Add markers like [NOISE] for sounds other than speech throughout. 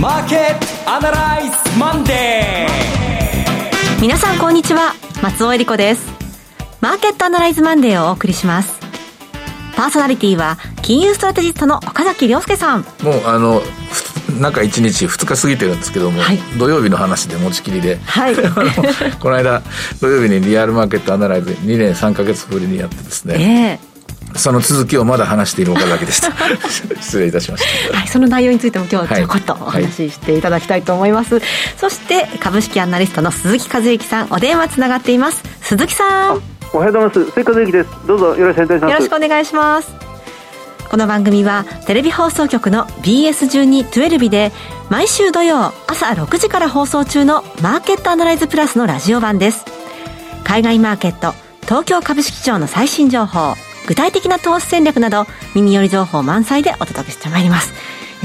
マーケットアナライズマンデー。皆さんこんにちは。松尾恵理子です。マーケットアナライズマンデーをお送りします。パーソナリティは金融ストラテジストの岡崎亮介さん。もうあの中1日2日過ぎてるんですけども、はい、土曜日の話で持ちきりで、はい、[LAUGHS] この間土曜日にリアルマーケットアナライズ2年3か月ぶりにやってですね、えーその続きをまだ話している岡崎でした。[LAUGHS] 失礼いたしました、はい、その内容についても今日ちょこっとお話ししていただきたいと思います、はい、そして株式アナリストの鈴木和之さんお電話つながっています。鈴木さん。おはようございます。鈴木和之です。どうぞよろしくお願いします。よろしくお願いします。この番組はテレビ放送局の BS1212 で毎週土曜朝6時から放送中のマーケットアナライズプラスのラジオ版です。海外マーケット東京株式市場の最新情報具体的な投資戦略など耳寄り情報満載でお届けしてまいります。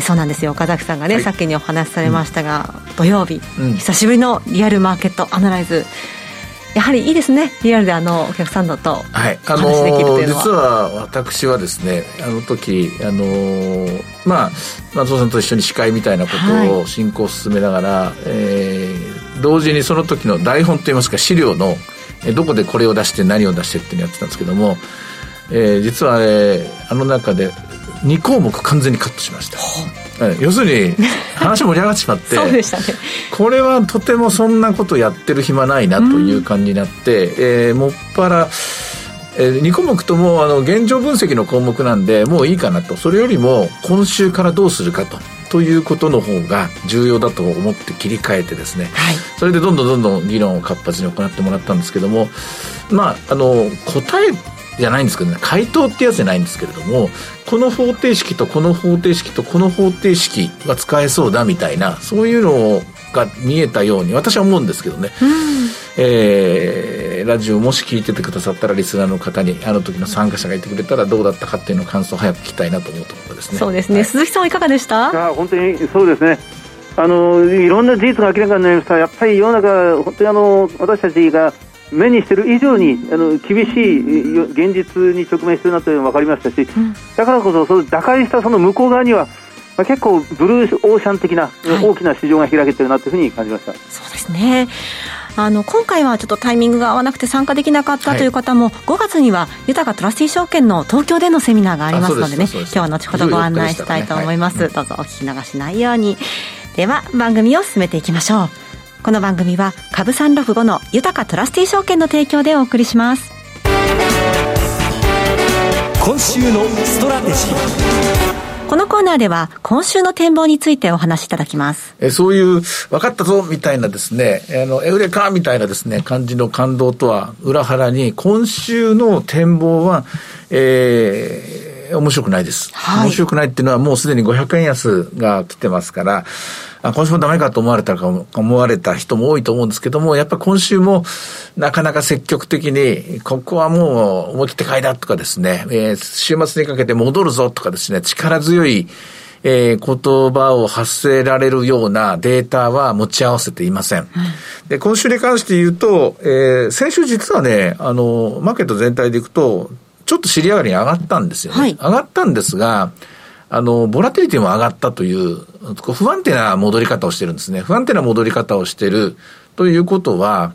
そうなんですよ。岡崎さんがね、はい、さっきにお話しされましたが、うん、土曜日、うん、久しぶりのリアルマーケットアナライズ。やはりいいですね。リアルであのお客さんだとお話できるというのは、はい、実は私はですねあの時あのまあ松尾さんと一緒に司会みたいなことを進行を進めながら、はい、えー、同時にその時の台本といいますか資料のどこでこれを出して何を出してっていうのをやってたんですけどもえー、実は、えー、あの中で2項目完全にカットしました、要するに話盛り上がってしまって [LAUGHS] そうでしたね。これはとてもそんなことやってる暇ないなという感じになって、うん、えー、もっぱらえー、2項目ともあの現状分析の項目なんでもういいかなと。それよりも今週からどうするかと。ということの方が重要だと思って切り替えてですね、はい、それでどんどんどんどん議論を活発に行ってもらったんですけどもまああの答えじゃないんですけどね回答ってやつじゃないんですけれどもこの方程式とこの方程式とこの方程式は使えそうだみたいなそういうのが見えたように私は思うんですけどね、うん、えー、ラジオもし聞いててくださったらリスナーの方にあの時の参加者がいてくれたらどうだったかっていうのを感想を早く聞きたいなと思うところですね。そうですね、はい、鈴木さんはいかがでした？いや本当にそうですね。あのいろんな事実が明らかになりました。やっぱり世の中本当にあの私たちが目にしている以上にあの厳しい現実に直面しているなというのが分かりましたし、うん、だからこそその打開したその向こう側には、まあ、結構ブルーオーシャン的な、大きな市場が開けているなというふうに感じました。そうですね。あの今回はちょっとタイミングが合わなくて参加できなかったという方も、はい、5月には豊かトラスティ証券の東京でのセミナーがありますのでね今日は後ほどご案内したいと思います、ね。はい、どうぞお聞き逃しないように。では番組を進めていきましょうこの番組は株365の豊トラスティ証券の提供でお送りします今週のストラテジーこのコーナーでは今週の展望についてお話しいただきます。えそういう、分かったぞみたいなですね、あの、エウレカみたいなですね、感じの感動とは裏腹に、今週の展望は、えー、面白くないです。はい、面白くないっていうのはもうすでに500円安が来てますから、あ今週もダメかと思われたか思われた人も多いと思うんですけども、やっぱ今週もなかなか積極的に、ここはもう思い切って買いだとかですね、えー、週末にかけて戻るぞとかですね、力強いえー、言葉を発せられるようなデータは持ち合わせていません。で、今週に関して言うと、えー、先週実はね、あの、マーケット全体でいくと、ちょっと尻上がりに上がったんですよね。はい、上がったんですが、あの、ボラティリティも上がったという、不安定な戻り方をしてるんですね。不安定な戻り方をしてるということは、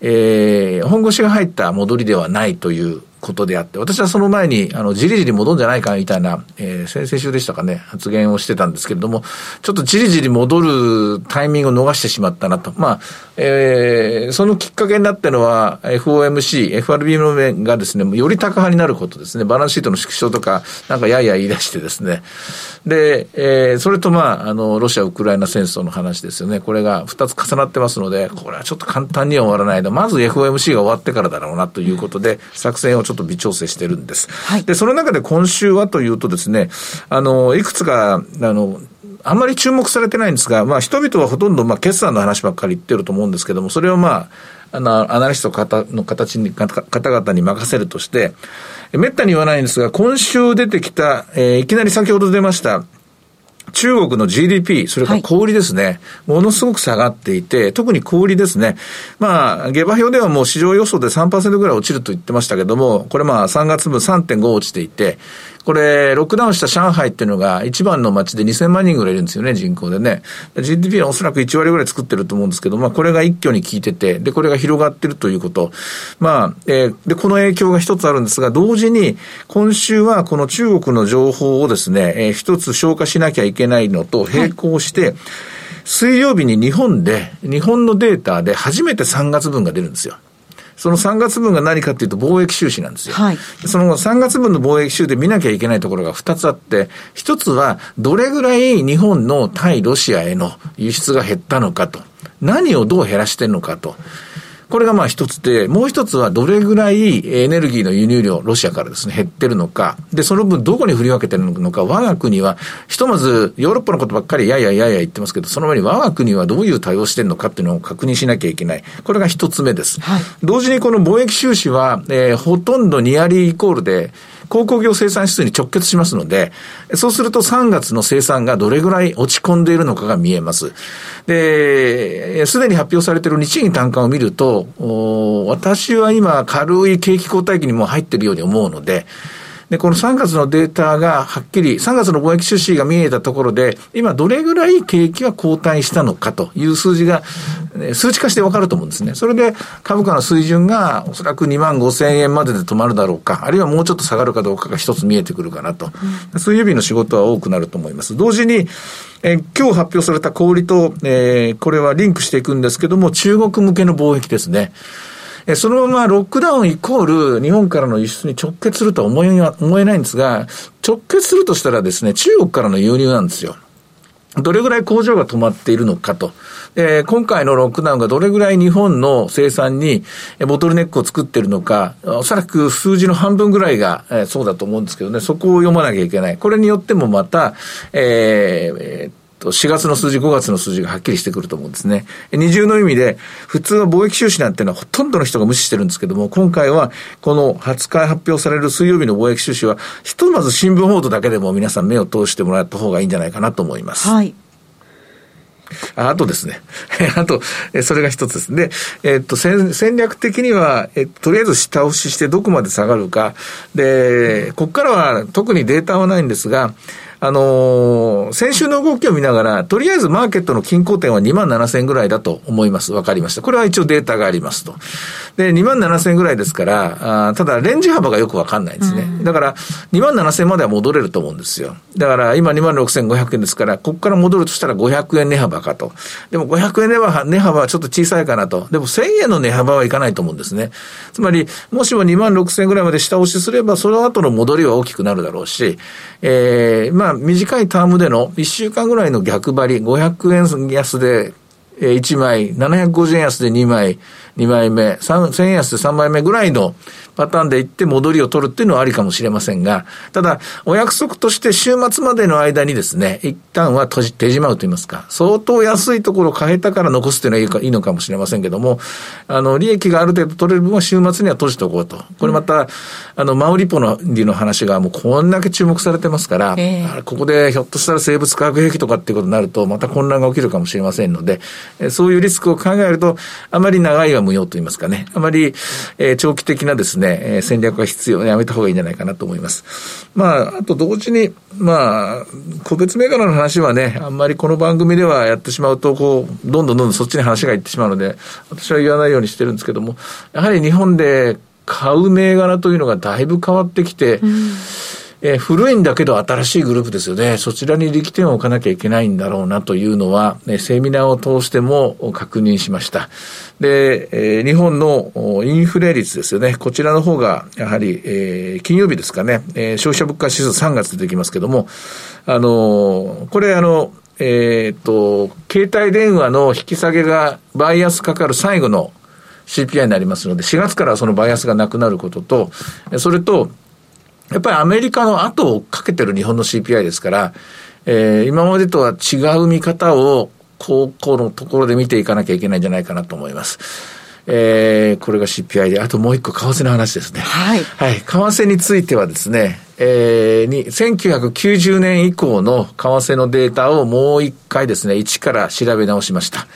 えー、本腰が入った戻りではないということであって、私はその前に、あの、じりじり戻るんじゃないかみたいな、えー、先々週でしたかね、発言をしてたんですけれども、ちょっとじりじり戻るタイミングを逃してしまったなと。まあ、えー、そのきっかけになったのは、FOMC、FRB の面がですね、より高派になることですね。バランスシートの縮小とか、なんかやや言い出してですね。で、えー、それとまあ、あの、ロシア・ウクライナ戦争の話ですよね。これが二つ重なってますので、これはちょっと簡単には終わらないと。まず FOMC が終わってからだろうなということで、作戦をちょっと微調整してるんです。はい、で、その中で今週はというとですね、あの、いくつか、あの、あんまり注目されてないんですが、まあ人々はほとんどまあ決算の話ばっかり言ってると思うんですけども、それをまあ、あの、アナリスト方の形に、方々に任せるとして、めったに言わないんですが、今週出てきた、えー、いきなり先ほど出ました、中国の GDP、それから小売ですね、はい、ものすごく下がっていて、特に小売ですね。まあ、下馬評ではもう市場予想で3%ぐらい落ちると言ってましたけども、これまあ3月分3.5落ちていて、ここれ、ロックダウンした上海っていうのが一番の街で2000万人ぐらいいるんですよね、人口でね。GDP はおそらく1割ぐらい作ってると思うんですけど、まあこれが一挙に効いてて、で、これが広がってるということ。まあ、えー、で、この影響が一つあるんですが、同時に今週はこの中国の情報をですね、えー、一つ消化しなきゃいけないのと並行して、はい水曜日に日本で、日本のデータで初めて3月分が出るんですよ。その3月分が何かっていうと貿易収支なんですよ。はい、その3月分の貿易収で見なきゃいけないところが2つあって、1つはどれぐらい日本の対ロシアへの輸出が減ったのかと。何をどう減らしてるのかと。これがまあ一つで、もう一つはどれぐらいエネルギーの輸入量、ロシアからですね、減ってるのか。で、その分どこに振り分けてるのか、我が国は、ひとまずヨーロッパのことばっかりやややや言ってますけど、その前に我が国はどういう対応してるのかっていうのを確認しなきゃいけない。これが一つ目です。はい、同時にこの貿易収支は、えー、ほとんどニアリーイコールで、鉱工業生産指数に直結しますので、そうすると3月の生産がどれぐらい落ち込んでいるのかが見えます。で、すでに発表されている日銀単価を見ると、私は今軽い景気交代期にも入っているように思うので、で、この3月のデータがはっきり、3月の貿易収支が見えたところで、今どれぐらい景気は後退したのかという数字が、数値化してわかると思うんですね。それで株価の水準がおそらく2万5千円までで止まるだろうか、あるいはもうちょっと下がるかどうかが一つ見えてくるかなと。うん、水曜日の仕事は多くなると思います。同時に、え今日発表された小売と、えー、これはリンクしていくんですけども、中国向けの貿易ですね。そのままロックダウンイコール日本からの輸出に直結するとは思え思えないんですが、直結するとしたらですね、中国からの輸入なんですよ。どれぐらい工場が止まっているのかと。え今回のロックダウンがどれぐらい日本の生産にボトルネックを作っているのか、おそらく数字の半分ぐらいが、えそうだと思うんですけどね、そこを読まなきゃいけない。これによってもまた、えー、と、4月の数字、5月の数字がはっきりしてくると思うんですね。二重の意味で、普通は貿易収支なんていうのはほとんどの人が無視してるんですけども、今回はこの20日発表される水曜日の貿易収支は、ひとまず新聞報道だけでも皆さん目を通してもらった方がいいんじゃないかなと思います。はい。ああとですね。[LAUGHS] あと、それが一つです。で、えっと、戦略的には、えとりあえず下押ししてどこまで下がるか。で、ここからは特にデータはないんですが、あのー、先週の動きを見ながら、とりあえずマーケットの均衡点は2万7000円ぐらいだと思います。わかりました。これは一応データがありますと。で、2万7000円ぐらいですから、あただ、レンジ幅がよくわかんないんですね。うん、だから、2万7000円までは戻れると思うんですよ。だから、今2万6500円ですから、ここから戻るとしたら500円値幅かと。でも500円値幅値幅はちょっと小さいかなと。でも1000円の値幅はいかないと思うんですね。つまり、もしも2万6000円ぐらいまで下押しすれば、その後の戻りは大きくなるだろうし、えー、まあ、短いタームでの1週間ぐらいの逆張り、500円安で1枚、750円安で2枚、2枚目、1000円安で3枚目ぐらいのパターンで行って戻りを取るっていうのはありかもしれませんが、ただ、お約束として週末までの間にですね、一旦は閉じ、手じまうと言いますか、相当安いところを変えたから残すっていうのはいいのかもしれませんけども、あの、利益がある程度取れる分は週末には閉じておこうと。これまた、あの、マウリポの利の話がもうこんだけ注目されてますから、えー、ここでひょっとしたら生物化学兵器とかっていうことになると、また混乱が起きるかもしれませんので、そういうリスクを考えると、あまり長いは無用と言いますかね、あまり、えー、長期的なですね、え、戦略が必要、やめた方がいいんじゃないかなと思います。まあ、あと同時に、まあ、個別銘柄の話はね、あんまりこの番組ではやってしまうと、こう、どんどんどんどんそっちに話がいってしまうので、私は言わないようにしてるんですけども、やはり日本で買う銘柄というのがだいぶ変わってきて、うんえー、古いんだけど新しいグループですよね。そちらに力点を置かなきゃいけないんだろうなというのは、ね、セミナーを通しても確認しました。で、えー、日本のインフレ率ですよね。こちらの方が、やはり、えー、金曜日ですかね、えー、消費者物価指数3月出てきますけども、あのー、これあの、えっ、と、携帯電話の引き下げがバイアスかかる最後の CPI になりますので、4月からそのバイアスがなくなることと、それと、やっぱりアメリカの後をかけてる日本の CPI ですから、えー、今までとは違う見方を、高校のところで見ていかなきゃいけないんじゃないかなと思います。えー、これが CPI で、あともう一個、為替の話ですね。はい。はい。為替についてはですね、えー、に、1990年以降の為替のデータをもう一回ですね、一から調べ直しました。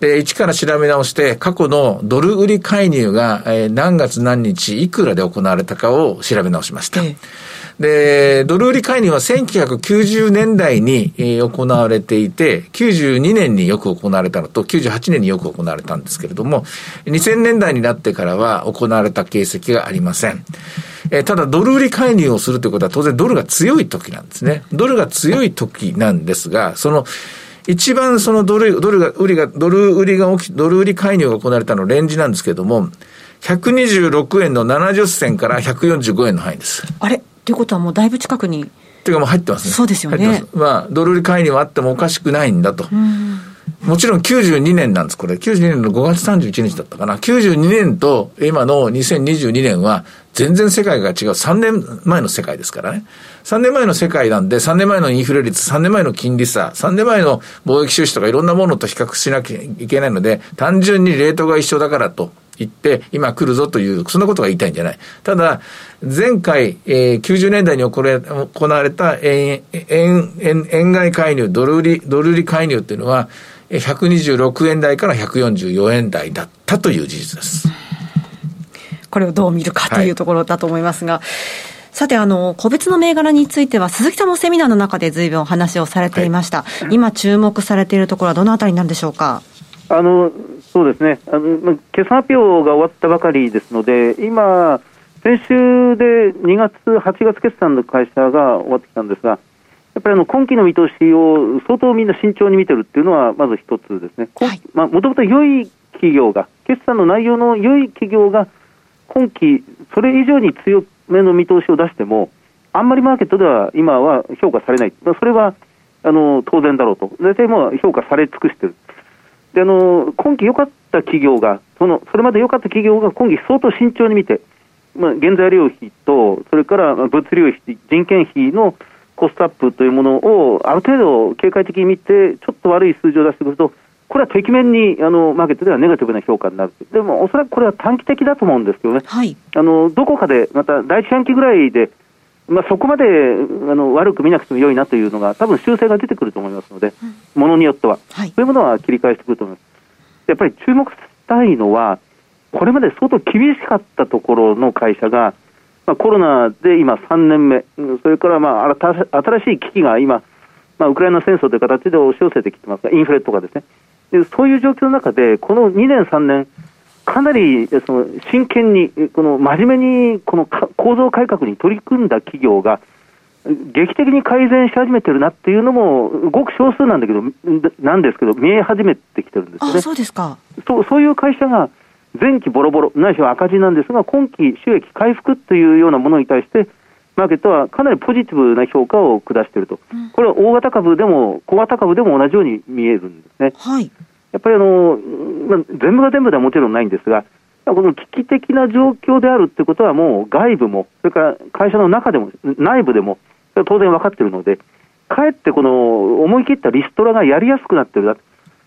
で、一から調べ直して、過去のドル売り介入が、えー、何月何日いくらで行われたかを調べ直しました。えで、ドル売り介入は1990年代に、えー、行われていて、92年によく行われたのと、98年によく行われたんですけれども、2000年代になってからは行われた形跡がありません。えー、ただ、ドル売り介入をするということは当然ドルが強い時なんですね。ドルが強い時なんですが、その、一番そのドル、ドルが、売りが、ドル売りが起き、ドル売り介入が行われたのレンジなんですけれども、126円の70銭から145円の範囲です。あれ？ということはもうだいぶ近くに。っていうかもう入ってますね。そうですよね。まあ、ドル売り介入はあってもおかしくないんだと。もちろん92年なんです、これ。92年の5月31日だったかな。92年と今の2022年は全然世界が違う。3年前の世界ですからね。3年前の世界なんで、3年前のインフレ率、3年前の金利差、3年前の貿易収支とかいろんなものと比較しなきゃいけないので、単純にレートが一緒だからと言って、今来るぞという、そんなことが言いたいんじゃない。ただ、前回、えー、90年代に行れ行われた円、円、円、円買い介入、ドル売り、ドル売り介入っていうのは、126円台から144円台だったという事実です。これをどう見るかというところだと思いますが、はい、さて、あの、個別の銘柄については、鈴木さんもセミナーの中で随分お話をされていました。はい、今注目されているところはどのあたりなんでしょうか？あの、そうですね。あの、決算発表が終わったばかりですので、今、先週で2月、8月決算の会社が終わってきたんですが、やっぱりあの今期の見通しを相当みんな慎重に見てるっていうのは、まず一つですね、もともと良い企業が、決算の内容の良い企業が、今期、それ以上に強めの見通しを出しても、あんまりマーケットでは今は評価されない、それはあの当然だろうと、大体もう評価され尽くしてる。であの今期良かった企業がその、それまで良かった企業が今期相当慎重に見て、まあ、原材料費と、それから物流費、人件費のコストアップというものをある程度警戒的に見て、ちょっと悪い数字を出してくると、これはてきめんにあのマーケットではネガティブな評価になる、でもおそらくこれは短期的だと思うんですけどね、はい、あのどこかでまた第一半期ぐらいで、まあ、そこまであの悪く見なくても良いなというのが、多分修正が出てくると思いますので、うん、ものによっては、はい、そういうものは切り返してくると思います。やっぱり注目したいのは、これまで相当厳しかったところの会社が、まあ、コロナで今3年目、それからまあ新しい危機が今、まあ、ウクライナ戦争という形で押し寄せてきてますが、インフレとかですね、でそういう状況の中で、この2年、3年、かなりその真剣に、この真面目にこの構造改革に取り組んだ企業が、劇的に改善し始めてるなっていうのも、ごく少数なんだけど、なんですけど、見え始めてきてるんですね。そうですかそうそういう会社が、前期ボロボロ、ないしは赤字なんですが、今期収益回復というようなものに対して、マーケットはかなりポジティブな評価を下していると、うん、これは大型株でも小型株でも同じように見えるんですね。はい、やっぱりあの、まあ、全部が全部ではもちろんないんですが、この危機的な状況であるということは、もう外部も、それから会社の中でも、内部でも、当然分かっているので、かえってこの思い切ったリストラがやりやすくなっているだ、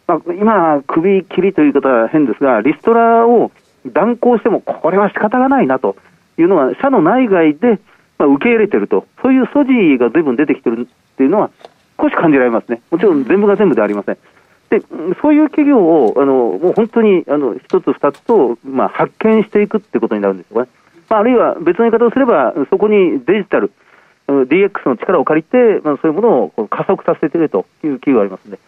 まあ、今、首切りという言い方は変ですが、リストラを断行しても、これは仕方がないなというのは、社の内外でまあ、受け入れてると、そういう素地がずいぶん出てきてるっていうのは、少し感じられますね。もちろん全部が全部ではありません。で、そういう企業を、あの、もう本当に、あの、一つ二つと、まあ、発見していくってことになるんですよね。まあ、あるいは別の言い方をすれば、そこにデジタル、DX の力を借りて、まあ、そういうものを加速させているという企業がありますので、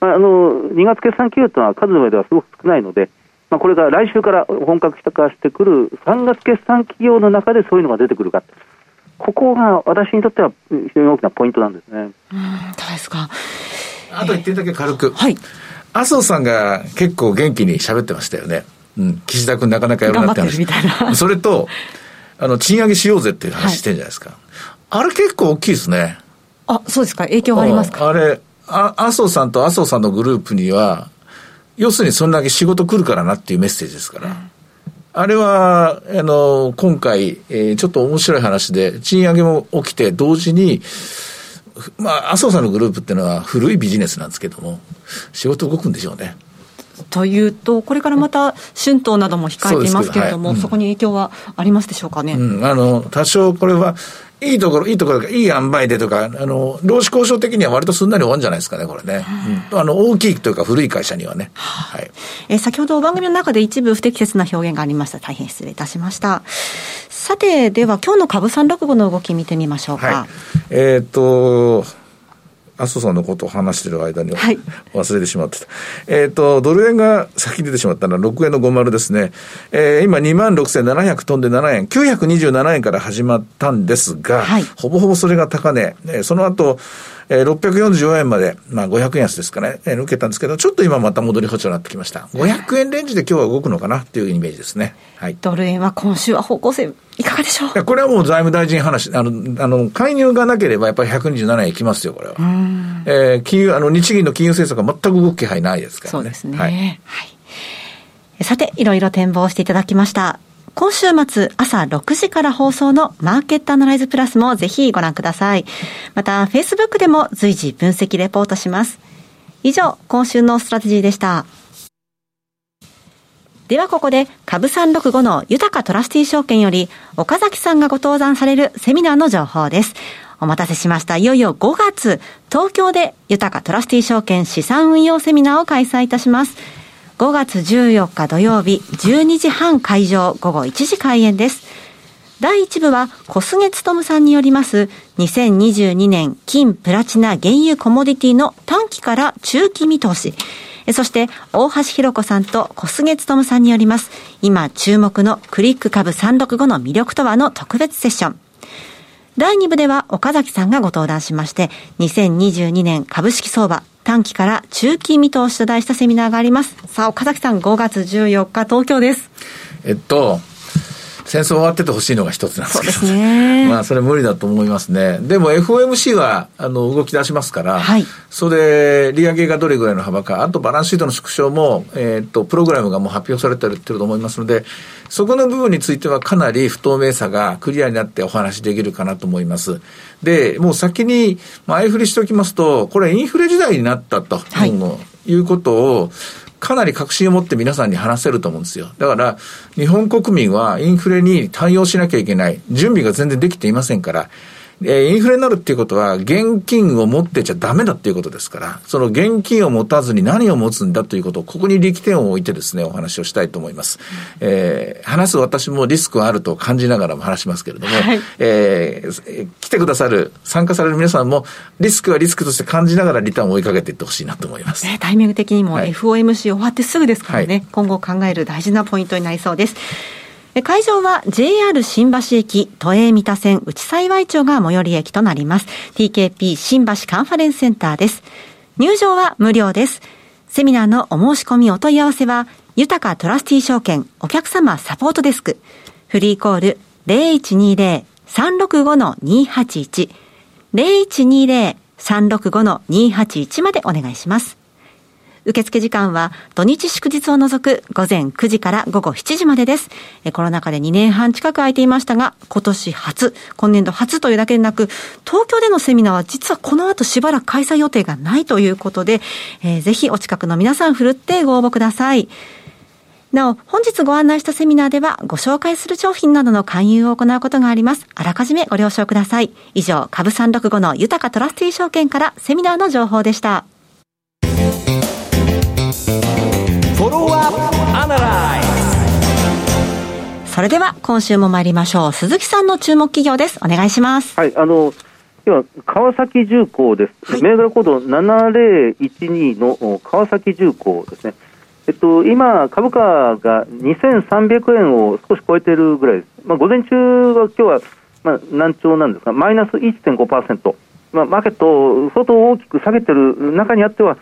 まあ、あの、2月決算企業というのは数の上ではすごく少ないので、まあ、これが来週から本格化してくる3月決算企業の中でそういうのが出てくるか。ここが私にとっては非常に大きなポイントなんですね。うん、どうですか？あと一点だけ軽く。はい。麻生さんが結構元気に喋ってましたよね。うん。岸田君なかなかやるなって話。それと、あの、賃上げしようぜっていう話してんじゃないですか。はい、あれ結構大きいですね。あ、そうですか？影響ありますか？あれ、あ麻生さんと麻生さんのグループには、要するにそんだけ仕事来るからなっていうメッセージですから。うんあれは、あの、今回、えー、ちょっと面白い話で、賃上げも起きて、同時に、まあ、麻生さんのグループっていうのは古いビジネスなんですけども、仕事動くんでしょうね。というと、これからまた春闘なども控えていますけれども、そはいうん、そこに影響はありますでしょうかね？うん、あの多少これはいいところ、いいところが、いい塩梅でとか、あの、労使交渉的には割とすんなり終わるんじゃないですかね、これね。うん、あの、大きいというか古い会社にはね。はい。えー、先ほど番組の中で一部不適切な表現がありました。大変失礼いたしました。さて、では今日の株三六五の動き見てみましょうか。はい、えっ、と、麻生さんのことを話してる間に、はい、忘れてしまってた。えっ、ー、と、ドル円が先に出てしまったのは6円の50ですね。えー、今26,700飛んで7円、927円から始まったんですが、はい、ほぼほぼそれが高値。えー、その後、えー、644円まで、まあ500円安ですかね、えー、抜けたんですけど、ちょっと今また戻り補調になってきました。500円レンジで今日は動くのかなっていうイメージですね。はい。ドル円は今週は方向性いかがでしょう？これはもう財務大臣話、あの、あの、介入がなければやっぱり127円いきますよ、これは。えー、金融、あの、日銀の金融政策は全く動く気配ないですからね。そうですね。はい。はい、さて、いろいろ展望していただきました。今週末朝6時から放送のマーケットアナライズプラスもぜひご覧ください。また、Facebook でも随時分析レポートします。以上、今週のストラテジーでした。ではここで、株365の豊トラスティ証券より、岡崎さんがご登壇されるセミナーの情報です。お待たせしました。いよいよ5月、東京で豊トラスティ証券資産運用セミナーを開催いたします。5月14日土曜日12時半会場午後1時開演です。第1部は小菅勤さんによります2022年金プラチナ原油コモディティの短期から中期見通し。そして大橋弘子さんと小菅勤さんによります今注目のクリック株365の魅力とはの特別セッション。第2部では岡崎さんがご登壇しまして、2022年株式相場短期から中期見通しと題したセミナーがあります。さあ、岡崎さん、5月14日、東京です。えっと、戦争終わっててほしいのが一つなんですけど、ね。[LAUGHS] まあ、それ無理だと思いますね。でも FOMC は、あの、動き出しますから、はい、それ、利上げがどれぐらいの幅か、あとバランスシートの縮小も、えー、っと、プログラムがもう発表されてると思いますので、そこの部分についてはかなり不透明さがクリアになってお話できるかなと思います。で、もう先に前振りしておきますと、これインフレ時代になったと、はい、いうことを、かなり確信を持って皆さんに話せると思うんですよ。だから、日本国民はインフレに対応しなきゃいけない。準備が全然できていませんから、えインフレになるっていうことは、現金を持ってちゃダメだっていうことですから、その現金を持たずに何を持つんだということを、ここに力点を置いてですね、お話をしたいと思います。えー、話す私もリスクはあると感じながらも話しますけれども、はい、えー、来てくださる、参加される皆さんも、リスクはリスクとして感じながらリターンを追いかけていってほしいなと思います。ね、タイミング的にも FOMC 終わってすぐですからね、はい、今後考える大事なポイントになりそうです。会場は JR 新橋駅都営三田線内幸町が最寄り駅となります。TKP 新橋カンファレンスセンターです。入場は無料です。セミナーのお申し込みお問い合わせは、豊かトラスティ証券お客様サポートデスク、フリーコール0120-365-281、0120-365-281までお願いします。受付時間は土日祝日を除く午前9時から午後7時までです。コロナ禍で2年半近く空いていましたが、今年初、今年度初というだけでなく、東京でのセミナーは実はこの後しばらく開催予定がないということで、えー、ぜひお近くの皆さんふるってご応募ください。なお、本日ご案内したセミナーでは、ご紹介する商品などの勧誘を行うことがあります。あらかじめご了承ください。以上、株365の豊かトラスティー証券からセミナーの情報でした。それでは今週も参りましょう。鈴木さんの注目企業です。お願いします。はいあのでは川崎重工です、はい、銘柄コード7012の川崎重工ですね。えっと、今、株価が2300円を少し超えているぐらいです。まあ、午前中は今日は、まあ、難聴なんですが、マイナス1.5%。まあ、マーケットを相当大きく下げている中にあっては、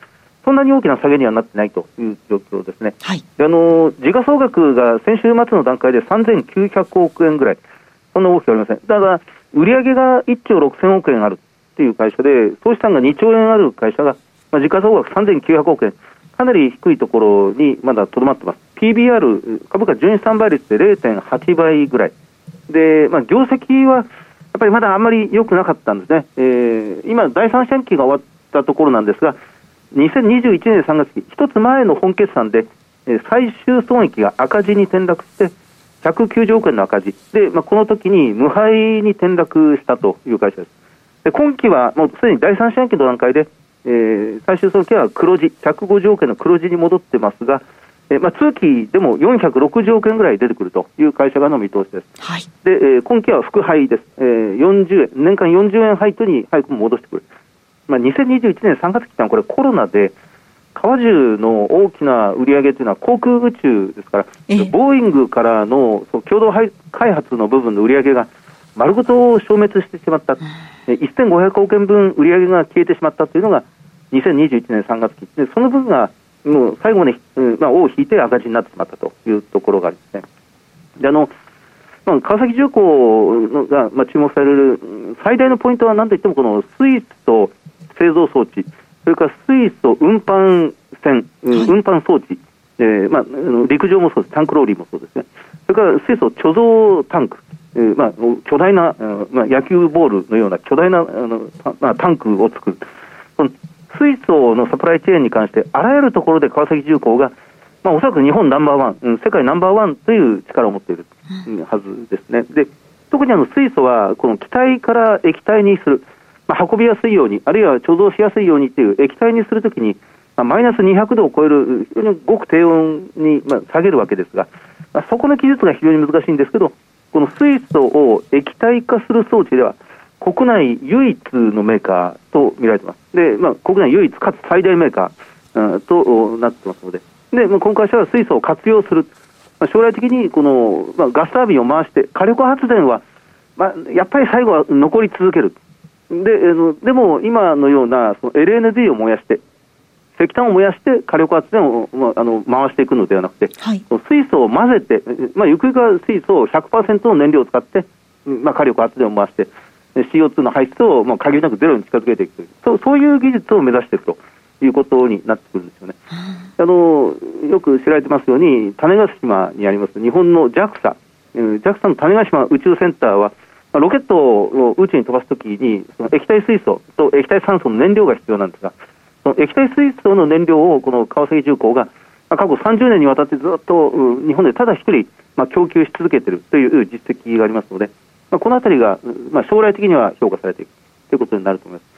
そんなに大きな下げにはなってないという状況ですね。はい、あの時価総額が先週末の段階で3900億円ぐらい、そんな大きくありません。ただ、売上が1兆6000億円あるっていう会社で、総資産が2兆円ある会社が、まあ、時価総額3900億円、かなり低いところにまだとどまってます。PBR、株価純資産倍率で0.8倍ぐらい。で、まあ、業績はやっぱりまだあんまり良くなかったんですね。えー、今、第三四半期が終わったところなんですが、2021年3月期、一つ前の本決算で、え最終損益が赤字に転落して、190億円の赤字。で、まあ、この時に無敗に転落したという会社です。で今期はもうすでに第三四半期の段階で、えー、最終損益は黒字、150億円の黒字に戻ってますが、えーまあ、通期でも460億円ぐらい出てくるという会社側の見通しです。はい、で、えー、今期は副配です。えー、40円、年間40円配当に早くも戻してくる。まあ、2021年3月期間、これコロナで、川中の大きな売り上げというのは航空宇宙ですから、ボーイングからの共同開発の部分の売り上げが丸ごと消滅してしまった、1500億円分売り上げが消えてしまったというのが2021年3月期で、その部分がもう最後に、まあ、尾を引いて赤字になってしまったというところがありますね。であのまあ、川崎重工が、まあ、注目される最大のポイントは何といってもこの水素と製造装置、それから水素運搬船、運搬装置、えーまあ、陸上もそうです、タンクローリーもそうですね、それから水素貯蔵タンク、えーまあ、巨大な、まあ、野球ボールのような巨大なあの、まあ、タンクを作る。水素のサプライチェーンに関して、あらゆるところで川崎重工が、まあ、おそらく日本ナンバーワン、世界ナンバーワンという力を持っているはずですね。で特にあの水素は、この気体から液体にする、まあ、運びやすいように、あるいは貯蔵しやすいようにという液体にするときに、まあ、マイナス200度を超える、非常にごく低温に、まあ、下げるわけですが、まあ、そこの技術が非常に難しいんですけど、この水素を液体化する装置では、国内唯一のメーカーと見られてます。で、まあ、国内唯一かつ最大メーカーとなってますので、で、まあ、今回社は水素を活用する。まあ、将来的にこの、まあ、ガスタービンを回して、火力発電は、まあ、やっぱり最後は残り続ける。で、あのでも今のようなその LND を燃やして、石炭を燃やして火力発電を、まあ、あの回していくのではなくて、はい、水素を混ぜて、まあ、ゆくゆくは水素を100%の燃料を使って、まあ、火力発電を回して、CO2 の排出をもう限りなくゼロに近づけていくというそうそういう技術を目指していくということになってくるんですよね。あのよく知られてますように種子島にあります日本の JAXA、JAXA の種子島宇宙センターはロケットを宇宙に飛ばすときにその液体水素と液体酸素の燃料が必要なんですがその液体水素の燃料をこの川崎重工が過去30年にわたってずっと日本でただ一人、まあ、供給し続けているという実績がありますので、まあ、このあたりが、まあ、将来的には評価されていくということになると思います。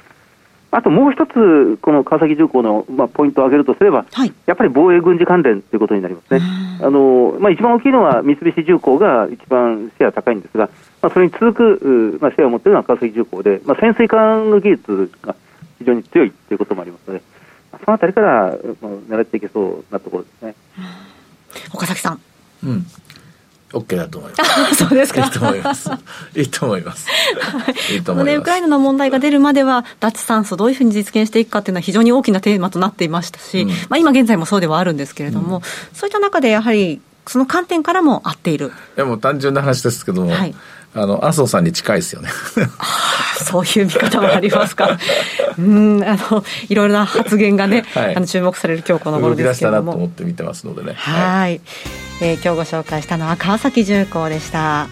あともう一つ、この川崎重工の、まあ、ポイントを挙げるとすれば、はい、やっぱり防衛軍事関連ということになりますね。あのまあ、一番大きいのは三菱重工が一番シェア高いんですが、まあ、それに続く、まあ、シェアを持っているのは川崎重工で、まあ、潜水艦の技術が非常に強いということもありますので、そのあたりから、まあ、狙っていけそうなところですね。岡崎さん。うん OK だと思います。そうですか。いいと思います。いいと思います。いいと思います。ね、ウクライナの問題が出るまでは、脱炭素どういうふうに実現していくかっていうのは非常に大きなテーマとなっていましたし、うん、まあ今現在もそうではあるんですけれども、うん、そういった中でやはり、その観点からも合っている。でも単純な話ですけども、はい、あの麻生さんに近いですよねそういう見方もありますか、[LAUGHS] うんあのいろいろな発言がね、はい、あの注目される今日この頃ですけれども。動き出したなと思って見てますのでね。はい、えー、今日ご紹介したのは川崎重工でした。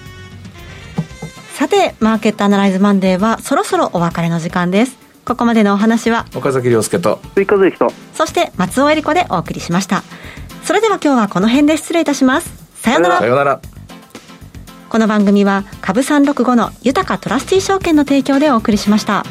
さて、マーケットアナライズマンデーはそろそろお別れの時間です。ここまでのお話は岡崎亮介と追加税とそして松尾恵理子でお送りしました。それでは今日はこの辺で失礼いたします。さようなら。さようなら。この番組は株365の豊かトラスティ証券の提供でお送りしました。